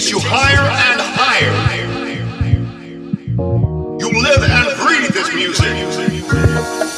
Takes you higher and higher. You live and breathe this music.